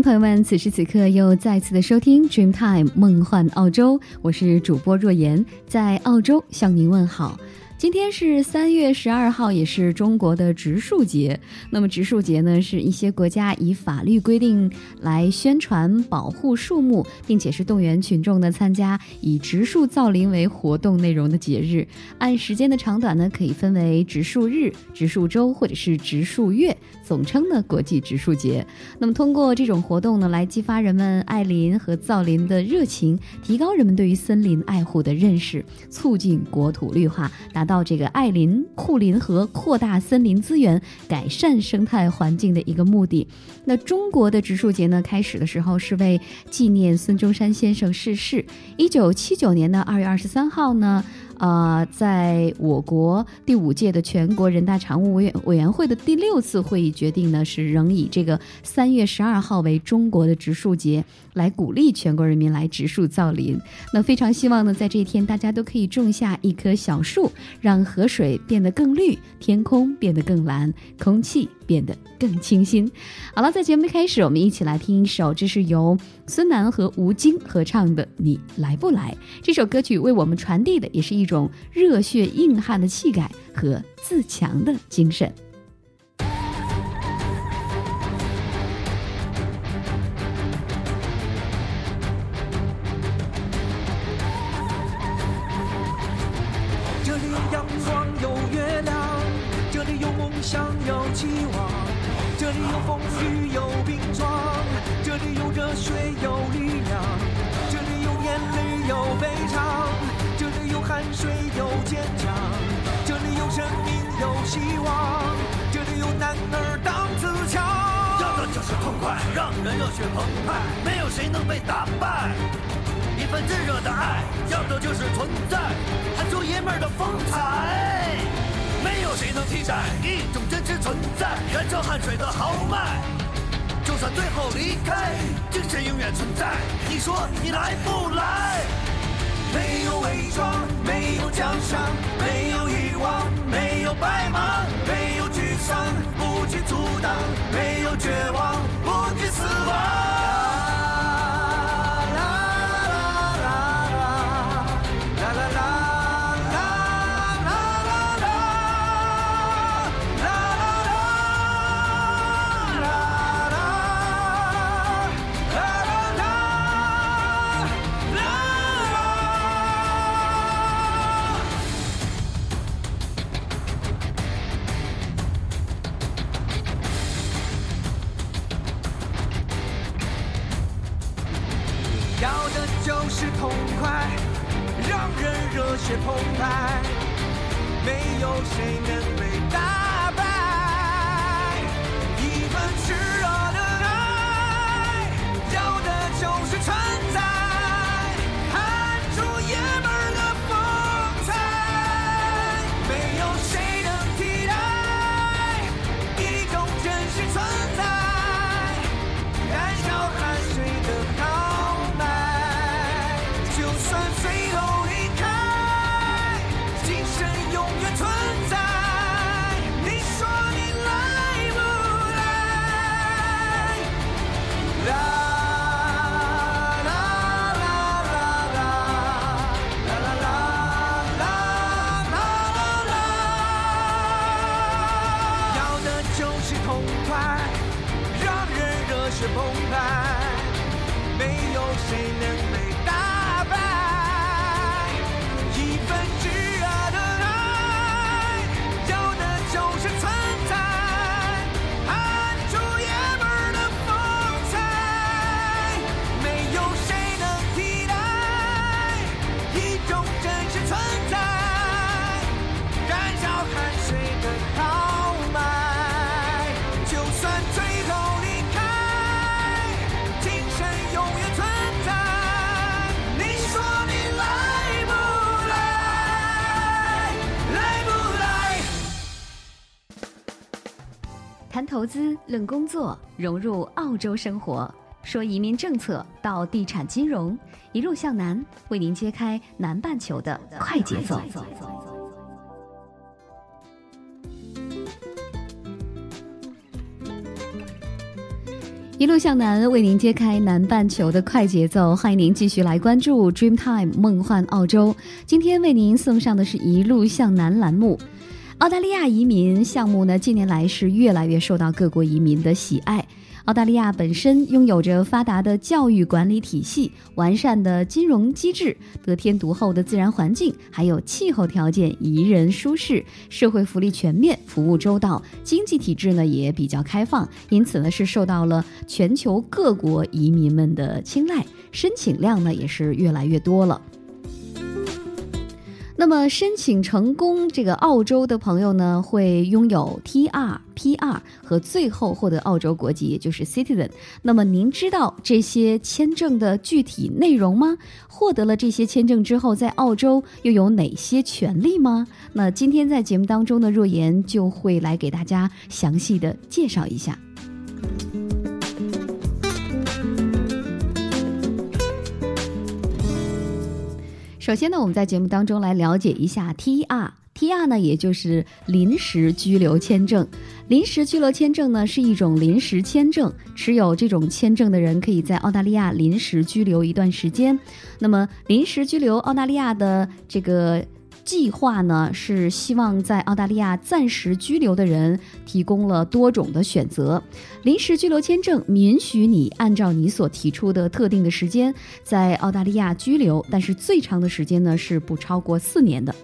朋友们，此时此刻又再次的收听 Dreamtime 梦幻澳洲，我是主播若言，在澳洲向您问好。今天是三月十二号，也是中国的植树节。那么植树节呢，是一些国家以法律规定来宣传保护树木，并且是动员群众呢参加以植树造林为活动内容的节日。按时间的长短呢，可以分为植树日、植树周或者是植树月，总称呢国际植树节。那么通过这种活动呢，来激发人们爱林和造林的热情，提高人们对于森林爱护的认识，促进国土绿化，达到。到这个爱林护林和扩大森林资源、改善生态环境的一个目的。那中国的植树节呢，开始的时候是为纪念孙中山先生逝世。一九七九年的二月二十三号呢。呃，在我国第五届的全国人大常务委员委员会的第六次会议决定呢，是仍以这个三月十二号为中国的植树节，来鼓励全国人民来植树造林。那非常希望呢，在这一天大家都可以种下一棵小树，让河水变得更绿，天空变得更蓝，空气。变得更清新。好了，在节目的开始，我们一起来听一首，这是由孙楠和吴京合唱的《你来不来》。这首歌曲为我们传递的也是一种热血硬汉的气概和自强的精神。没有力量，这里有眼泪，有悲伤，这里有汗水，有坚强，这里有生命，有希望，这里有男儿当自强。要的就是痛快，让人热血澎湃。没有谁能被打败，一份炙热的爱，要的就是存在，喊出爷们的风采。没有谁能替代，一种真实存在，源澈汗水的豪迈。就算最后离开，精神永远存在。你说你来不来？没有伪装，没有奖赏，没有遗忘，没有白忙，没有沮丧，不去阻挡，没有绝望，不惧死亡。要的就是痛快，让人热血澎湃，没有谁能被打败。一份炽热的爱，要的就是存在。投资，论工作，融入澳洲生活。说移民政策到地产金融，一路向南，为您揭开南半球的快节奏。一路向南，为您揭开南半球的快节奏。欢迎您继续来关注 Dreamtime 梦幻澳洲。今天为您送上的是一路向南栏目。澳大利亚移民项目呢，近年来是越来越受到各国移民的喜爱。澳大利亚本身拥有着发达的教育管理体系、完善的金融机制、得天独厚的自然环境，还有气候条件宜人舒适，社会福利全面，服务周到，经济体制呢也比较开放，因此呢是受到了全球各国移民们的青睐，申请量呢也是越来越多了。那么申请成功，这个澳洲的朋友呢，会拥有 T R P R 和最后获得澳洲国籍，也就是 Citizen。那么您知道这些签证的具体内容吗？获得了这些签证之后，在澳洲又有哪些权利吗？那今天在节目当中呢，若言就会来给大家详细的介绍一下。首先呢，我们在节目当中来了解一下 T R T R 呢，也就是临时居留签证。临时居留签证呢是一种临时签证，持有这种签证的人可以在澳大利亚临时居留一段时间。那么，临时居留澳大利亚的这个。计划呢是希望在澳大利亚暂时居留的人提供了多种的选择。临时居留签证允许你按照你所提出的特定的时间在澳大利亚居留，但是最长的时间呢是不超过四年的。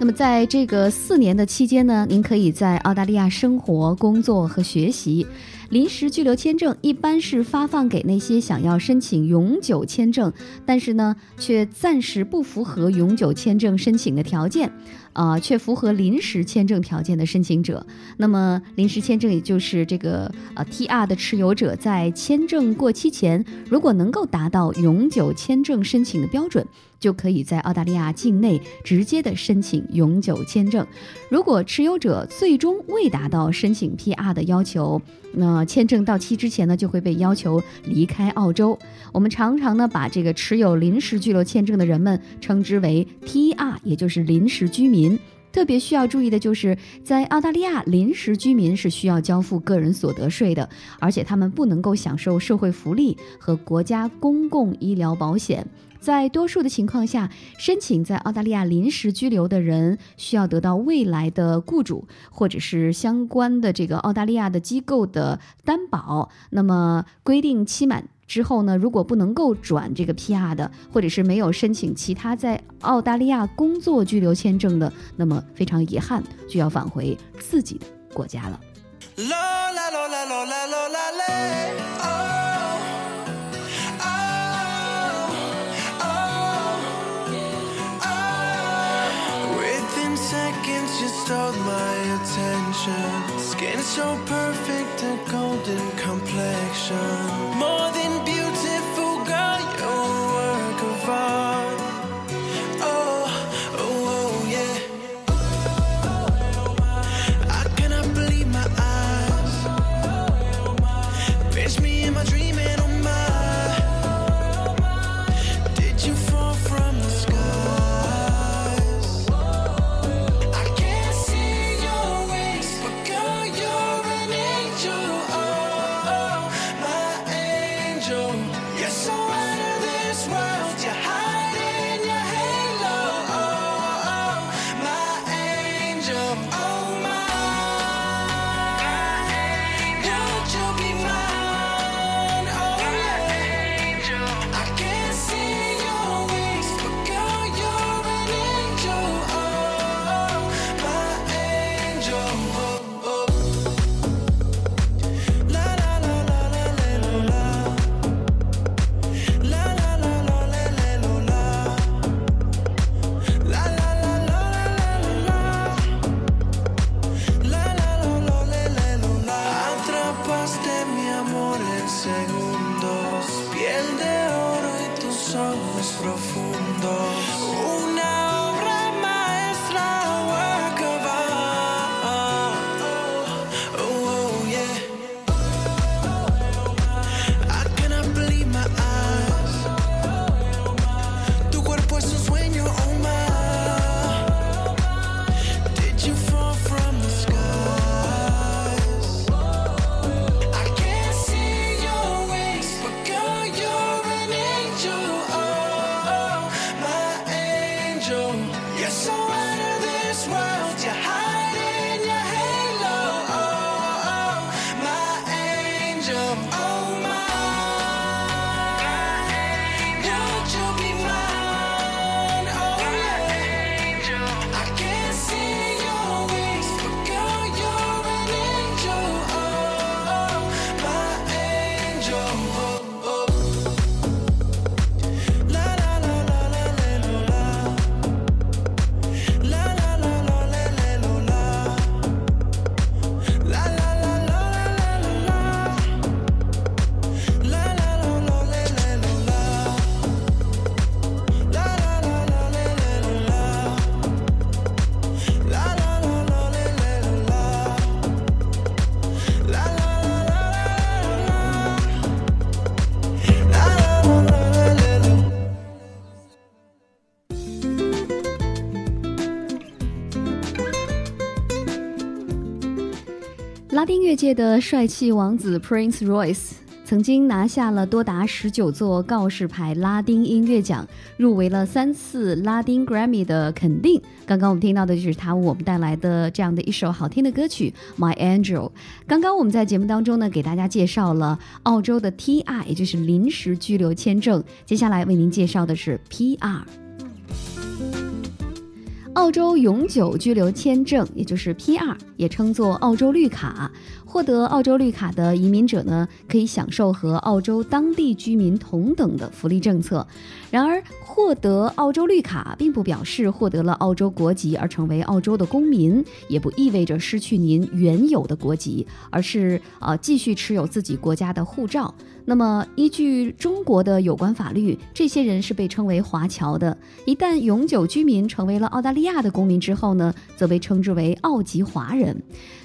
那么在这个四年的期间呢，您可以在澳大利亚生活、工作和学习。临时居留签证一般是发放给那些想要申请永久签证，但是呢，却暂时不符合永久签证申请的条件，啊，却符合临时签证条件的申请者。那么，临时签证也就是这个呃 TR 的持有者，在签证过期前，如果能够达到永久签证申请的标准。就可以在澳大利亚境内直接的申请永久签证。如果持有者最终未达到申请 PR 的要求，那签证到期之前呢，就会被要求离开澳洲。我们常常呢把这个持有临时居留签证的人们称之为 TR，也就是临时居民。特别需要注意的就是，在澳大利亚，临时居民是需要交付个人所得税的，而且他们不能够享受社会福利和国家公共医疗保险。在多数的情况下，申请在澳大利亚临时居留的人需要得到未来的雇主或者是相关的这个澳大利亚的机构的担保。那么规定期满之后呢，如果不能够转这个 PR 的，或者是没有申请其他在澳大利亚工作居留签证的，那么非常遗憾，就要返回自己的国家了。reflection show. 界的帅气王子 Prince Royce 曾经拿下了多达十九座告示牌拉丁音乐奖，入围了三次拉丁 Grammy 的肯定。刚刚我们听到的就是他为我们带来的这样的一首好听的歌曲《My Angel》。刚刚我们在节目当中呢，给大家介绍了澳洲的 TR，也就是临时居留签证。接下来为您介绍的是 PR。澳洲永久居留签证，也就是 PR，也称作澳洲绿卡。获得澳洲绿卡的移民者呢，可以享受和澳洲当地居民同等的福利政策。然而，获得澳洲绿卡并不表示获得了澳洲国籍而成为澳洲的公民，也不意味着失去您原有的国籍，而是呃继续持有自己国家的护照。那么，依据中国的有关法律，这些人是被称为华侨的。一旦永久居民成为了澳大利亚的公民之后呢，则被称之为澳籍华人。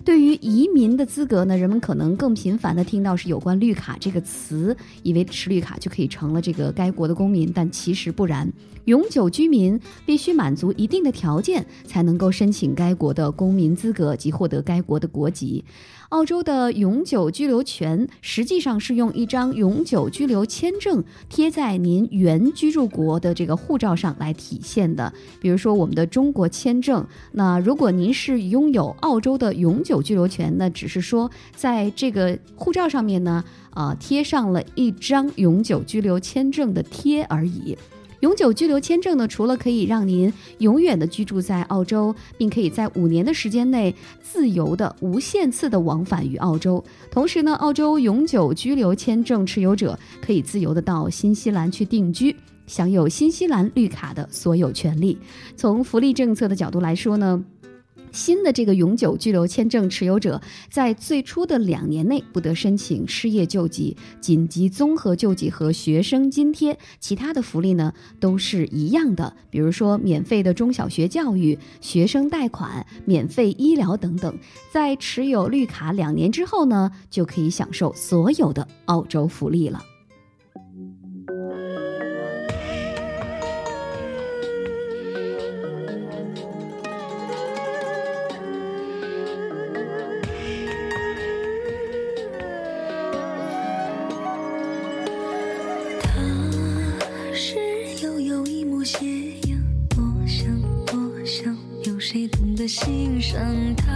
对于移民的资格呢，人们可能更频繁的听到是有关绿卡这个词，以为持绿卡就可以成了这个该国的公民，但其实不然。永久居民必须满足一定的条件，才能够申请该国的公民资格及获得该国的国籍。澳洲的永久居留权实际上是用一张永久居留签证贴在您原居住国的这个护照上来体现的。比如说我们的中国签证，那如果您是拥有澳洲的永久居留权，那只是说在这个护照上面呢，啊、贴上了一张永久居留签证的贴而已。永久居留签证呢，除了可以让您永远的居住在澳洲，并可以在五年的时间内自由的、无限次的往返于澳洲，同时呢，澳洲永久居留签证持有者可以自由的到新西兰去定居，享有新西兰绿卡的所有权利。从福利政策的角度来说呢，新的这个永久居留签证持有者，在最初的两年内不得申请失业救济、紧急综合救济和学生津贴，其他的福利呢都是一样的，比如说免费的中小学教育、学生贷款、免费医疗等等。在持有绿卡两年之后呢，就可以享受所有的澳洲福利了。声叹？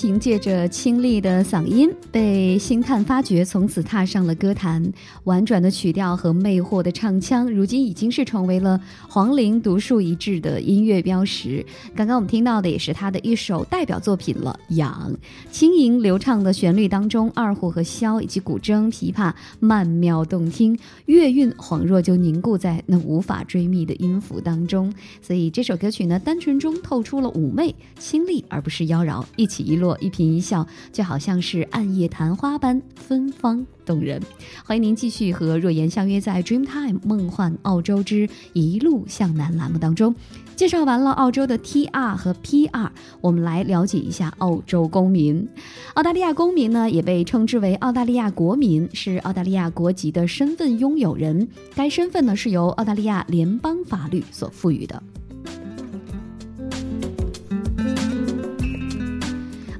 凭借着清丽的嗓音被星探发掘，从此踏上了歌坛。婉转的曲调和魅惑的唱腔，如今已经是成为了黄龄独树一帜的音乐标识。刚刚我们听到的也是他的一首代表作品了，《痒》。轻盈流畅的旋律当中，二胡和箫以及古筝、琵琶曼妙动听，乐韵恍若就凝固在那无法追觅的音符当中。所以这首歌曲呢，单纯中透出了妩媚、清丽，而不是妖娆。一起一一颦一笑，就好像是暗夜昙花般芬芳动人。欢迎您继续和若言相约在 Dreamtime 梦幻澳洲之一路向南栏目当中。介绍完了澳洲的 TR 和 PR，我们来了解一下澳洲公民。澳大利亚公民呢，也被称之为澳大利亚国民，是澳大利亚国籍的身份拥有人。该身份呢，是由澳大利亚联邦法律所赋予的。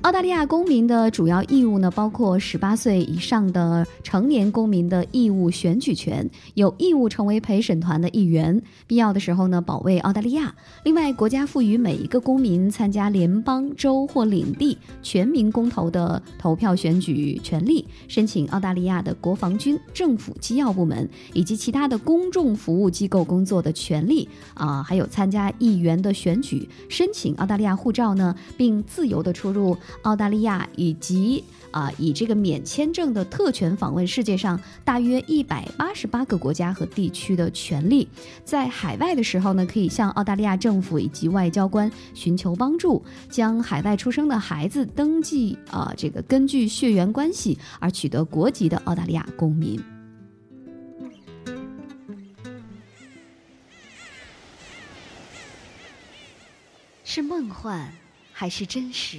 澳大利亚公民的主要义务呢，包括十八岁以上的成年公民的义务选举权，有义务成为陪审团的一员，必要的时候呢，保卫澳大利亚。另外，国家赋予每一个公民参加联邦、州或领地全民公投的投票选举权利，申请澳大利亚的国防军、政府机要部门以及其他的公众服务机构工作的权利啊，还有参加议员的选举，申请澳大利亚护照呢，并自由的出入。澳大利亚以及啊，以这个免签证的特权访问世界上大约一百八十八个国家和地区的权利，在海外的时候呢，可以向澳大利亚政府以及外交官寻求帮助，将海外出生的孩子登记啊，这个根据血缘关系而取得国籍的澳大利亚公民。是梦幻还是真实？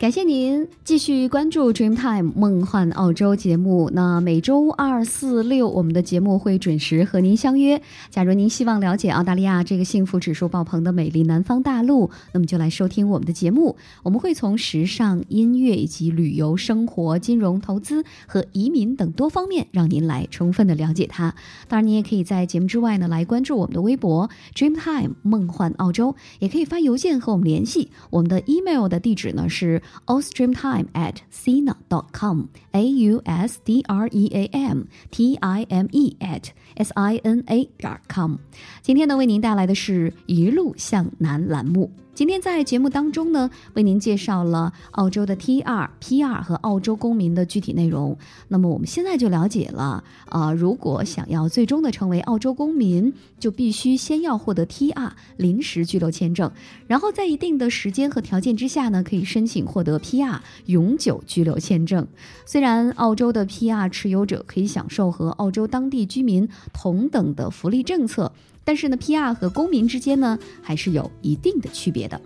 感谢您继续关注 Dreamtime 梦幻澳洲节目。那每周二、四、六，我们的节目会准时和您相约。假如您希望了解澳大利亚这个幸福指数爆棚的美丽南方大陆，那么就来收听我们的节目。我们会从时尚、音乐以及旅游、生活、金融、投资和移民等多方面，让您来充分的了解它。当然，您也可以在节目之外呢，来关注我们的微博 Dreamtime 梦幻澳洲，也可以发邮件和我们联系。我们的 email 的地址呢是。Ausdreamtime at sina.com.au s d r e a m t i m e at s i n a 点 com。今天呢，为您带来的是一路向南栏目。今天在节目当中呢，为您介绍了澳洲的 TR、PR 和澳洲公民的具体内容。那么我们现在就了解了，啊，如果想要最终的成为澳洲公民，就必须先要获得 TR 临时居留签证，然后在一定的时间和条件之下呢，可以申请获得 PR 永久居留签证。虽然澳洲的 PR 持有者可以享受和澳洲当地居民同等的福利政策。但是呢，PR 和公民之间呢，还是有一定的区别的。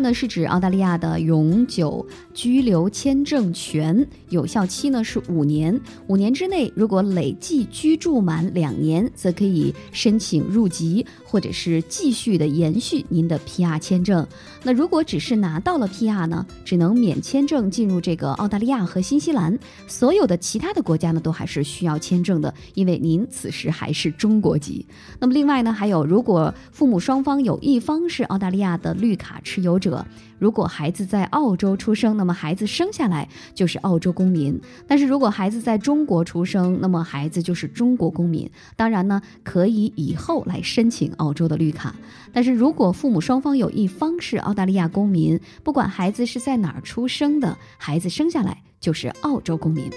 呢是指澳大利亚的永久居留签证权，有效期呢是五年。五年之内，如果累计居住满两年，则可以申请入籍，或者是继续的延续您的 PR 签证。那如果只是拿到了 PR 呢，只能免签证进入这个澳大利亚和新西兰，所有的其他的国家呢都还是需要签证的，因为您此时还是中国籍。那么另外呢，还有如果父母双方有一方是澳大利亚的绿卡持有者，如果孩子在澳洲出生，那么孩子生下来就是澳洲公民；但是如果孩子在中国出生，那么孩子就是中国公民。当然呢，可以以后来申请澳洲的绿卡。但是如果父母双方有一方是澳大利亚公民，不管孩子是在哪儿出生的，孩子生下来就是澳洲公民。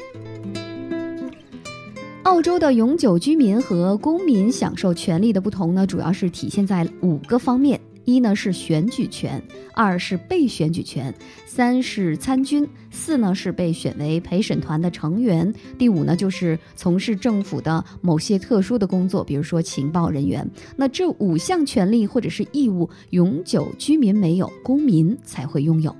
澳洲的永久居民和公民享受权利的不同呢，主要是体现在五个方面：一呢是选举权，二是被选举权，三是参军，四呢是被选为陪审团的成员，第五呢就是从事政府的某些特殊的工作，比如说情报人员。那这五项权利或者是义务，永久居民没有，公民才会拥有。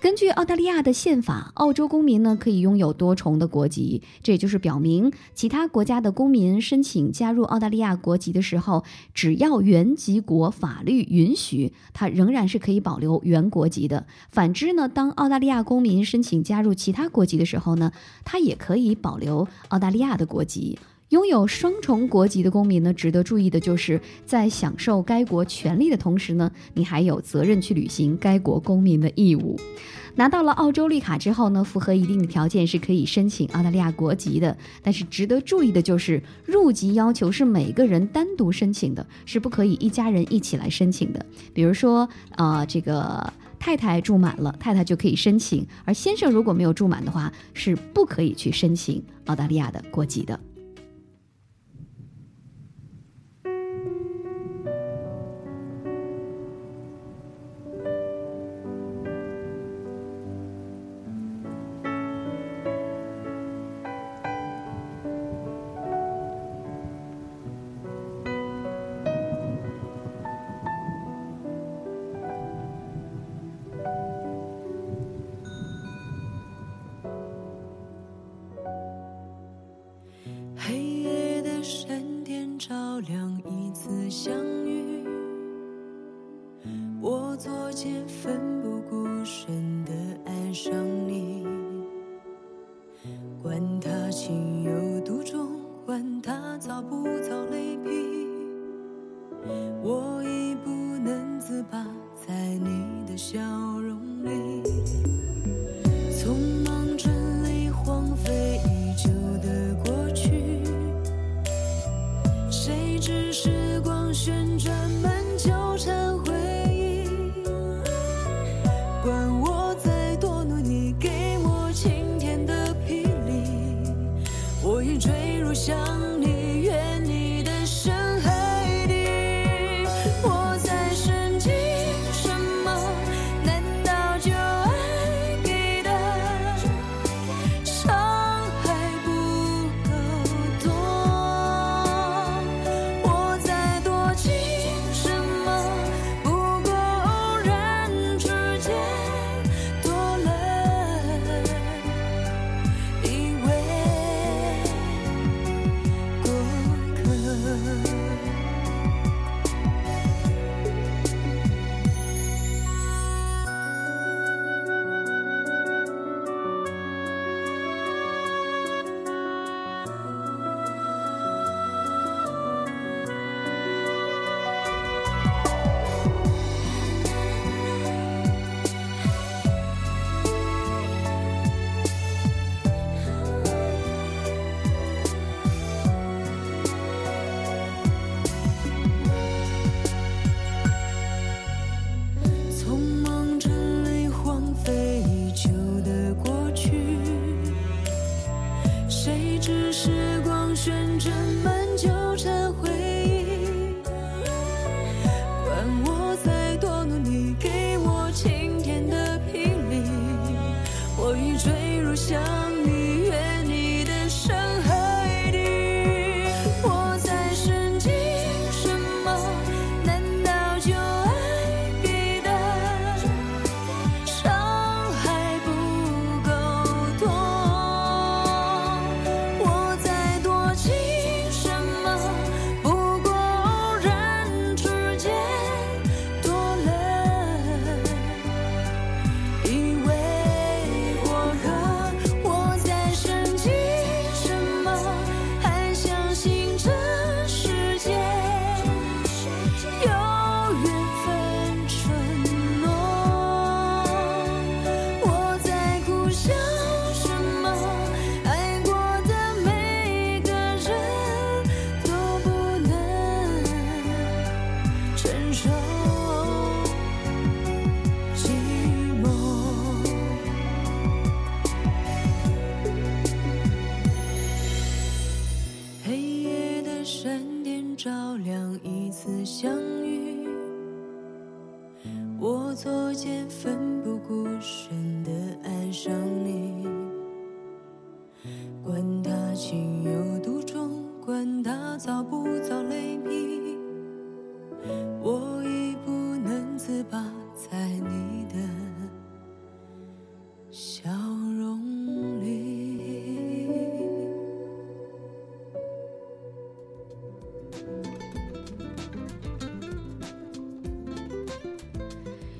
根据澳大利亚的宪法，澳洲公民呢可以拥有多重的国籍，这也就是表明其他国家的公民申请加入澳大利亚国籍的时候，只要原籍国法律允许，他仍然是可以保留原国籍的。反之呢，当澳大利亚公民申请加入其他国籍的时候呢，他也可以保留澳大利亚的国籍。拥有双重国籍的公民呢，值得注意的就是，在享受该国权利的同时呢，你还有责任去履行该国公民的义务。拿到了澳洲绿卡之后呢，符合一定的条件是可以申请澳大利亚国籍的。但是值得注意的就是，入籍要求是每个人单独申请的，是不可以一家人一起来申请的。比如说，呃，这个。太太住满了，太太就可以申请；而先生如果没有住满的话，是不可以去申请澳大利亚的国籍的。电照亮一次相遇，我作茧分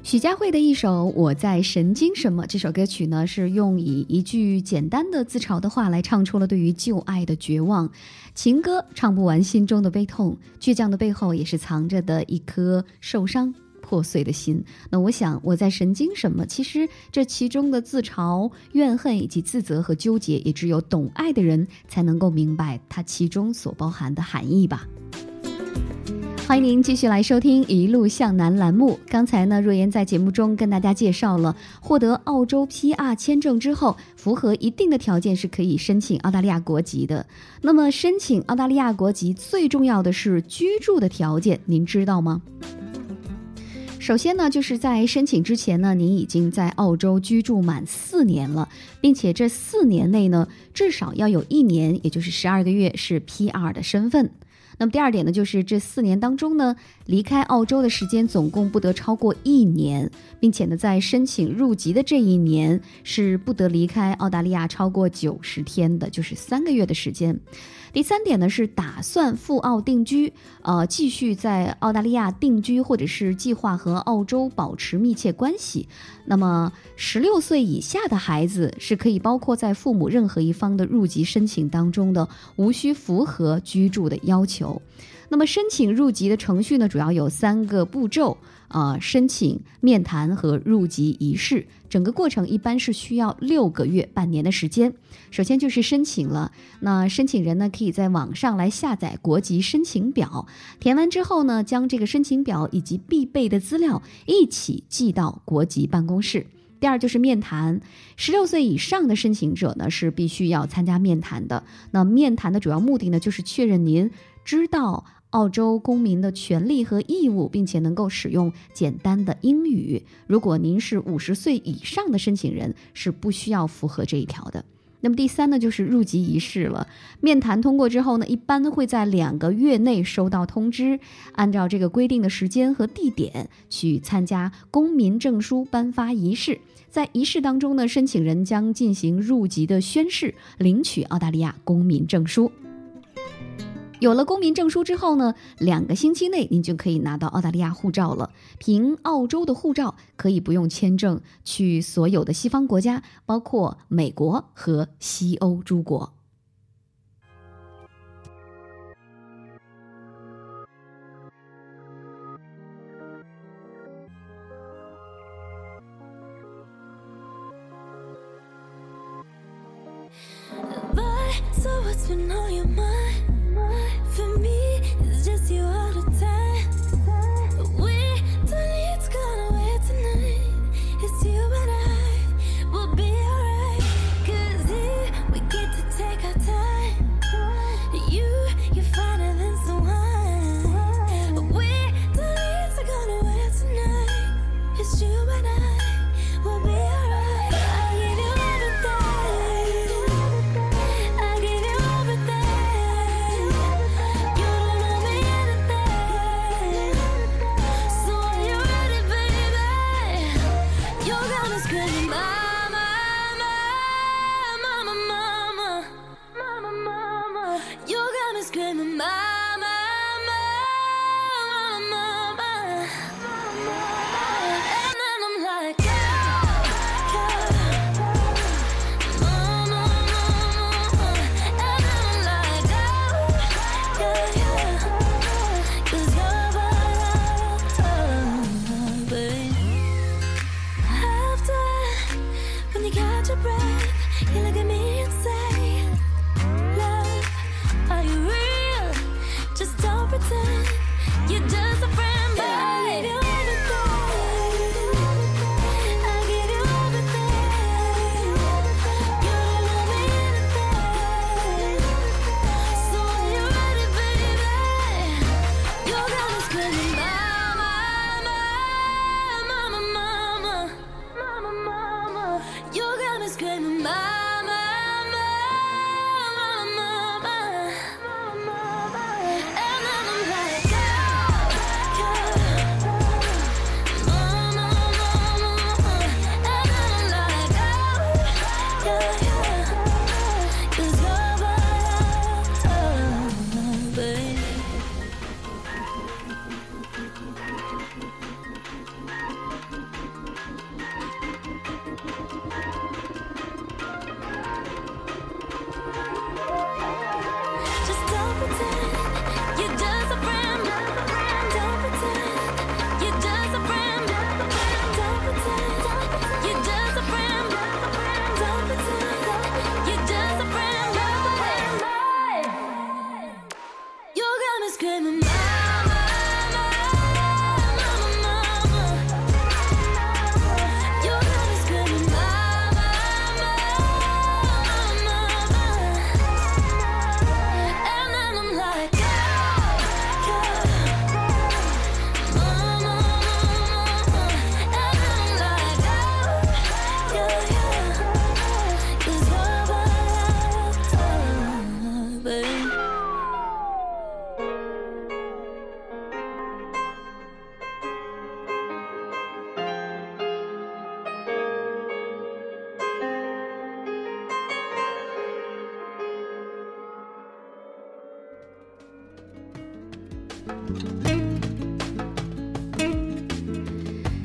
许佳慧的一首《我在神经什么》这首歌曲呢，是用以一句简单的自嘲的话来唱出了对于旧爱的绝望。情歌唱不完心中的悲痛，倔强的背后也是藏着的一颗受伤破碎的心。那我想，我在神经什么？其实这其中的自嘲、怨恨以及自责和纠结，也只有懂爱的人才能够明白它其中所包含的含义吧。欢迎您继续来收听《一路向南》栏目。刚才呢，若言在节目中跟大家介绍了，获得澳洲 PR 签证之后，符合一定的条件是可以申请澳大利亚国籍的。那么，申请澳大利亚国籍最重要的是居住的条件，您知道吗？首先呢，就是在申请之前呢，您已经在澳洲居住满四年了，并且这四年内呢，至少要有一年，也就是十二个月是 PR 的身份。那么第二点呢，就是这四年当中呢，离开澳洲的时间总共不得超过一年，并且呢，在申请入籍的这一年是不得离开澳大利亚超过九十天的，就是三个月的时间。第三点呢是打算赴澳定居，呃，继续在澳大利亚定居，或者是计划和澳洲保持密切关系。那么，十六岁以下的孩子是可以包括在父母任何一方的入籍申请当中的，无需符合居住的要求。那么，申请入籍的程序呢，主要有三个步骤。呃，申请、面谈和入籍仪式，整个过程一般是需要六个月、半年的时间。首先就是申请了，那申请人呢可以在网上来下载国籍申请表，填完之后呢，将这个申请表以及必备的资料一起寄到国籍办公室。第二就是面谈，十六岁以上的申请者呢是必须要参加面谈的。那面谈的主要目的呢，就是确认您知道。澳洲公民的权利和义务，并且能够使用简单的英语。如果您是五十岁以上的申请人，是不需要符合这一条的。那么第三呢，就是入籍仪式了。面谈通过之后呢，一般会在两个月内收到通知，按照这个规定的时间和地点去参加公民证书颁发仪式。在仪式当中呢，申请人将进行入籍的宣誓，领取澳大利亚公民证书。有了公民证书之后呢，两个星期内您就可以拿到澳大利亚护照了。凭澳洲的护照，可以不用签证去所有的西方国家，包括美国和西欧诸国。Thank you.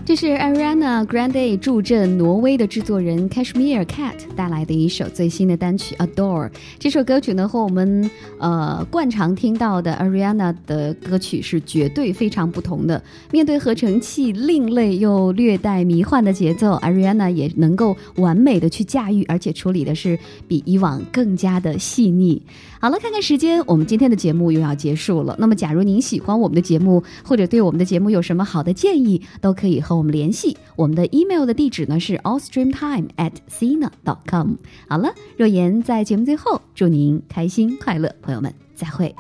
这是 Ariana Grande 助阵挪威的制作人 Cashmere Cat 带来的一首最新的单曲《Adore》。这首歌曲呢，和我们呃惯常听到的 Ariana 的歌曲是绝对非常不同的。面对合成器另类又略带迷幻的节奏，Ariana 也能够完美的去驾驭，而且处理的是比以往更加的细腻。好了，看看时间，我们今天的节目又要结束了。那么，假如您喜欢我们的节目，或者对我们的节目有什么好的建议，都可以和我们联系。我们的 email 的地址呢是 allstream time at Cina.com。好了，若言在节目最后祝您开心快乐，朋友们再会。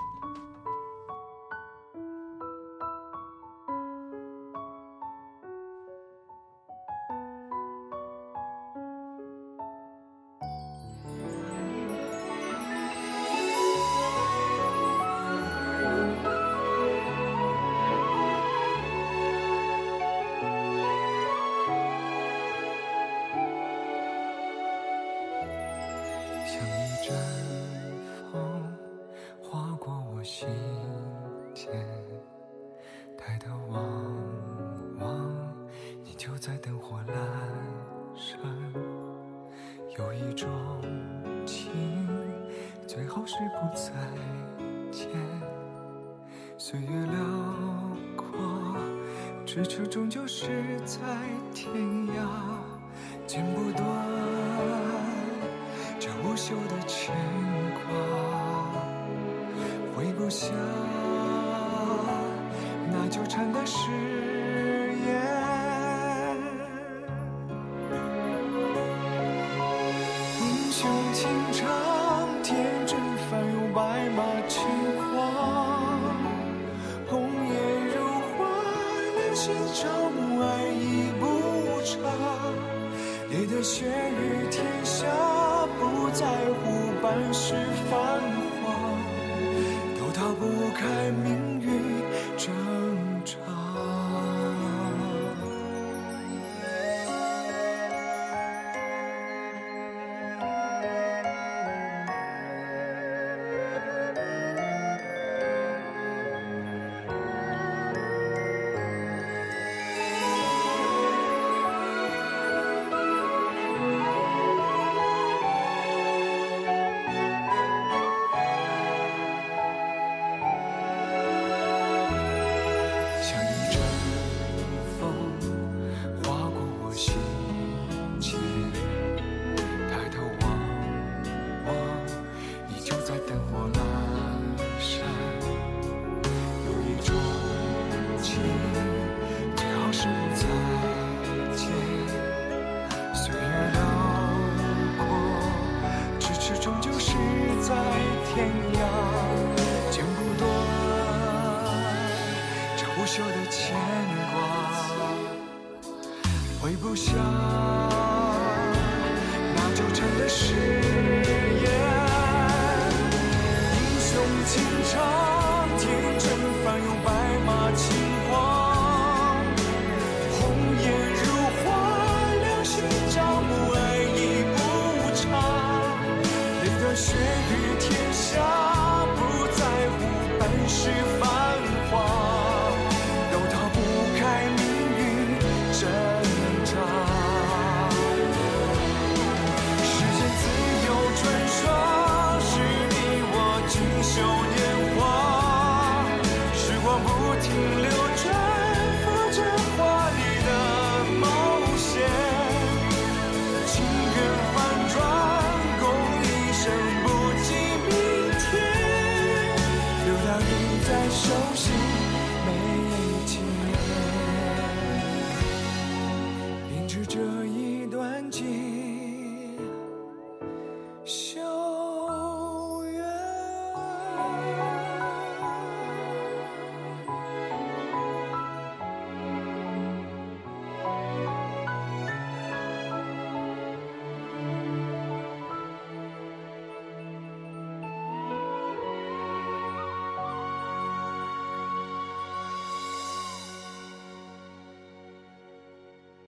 像一阵风划过我心间，抬头望望，你就在灯火阑珊。有一种情，最好是不再见。岁月辽阔，咫尺终究是在天涯，剪不断。这无休的牵挂，挥不下那纠缠的誓言。英雄情长，天真翻涌白马轻狂，红颜如花，难寻朝暮，爱已不长。你的血与天下，不在是否是。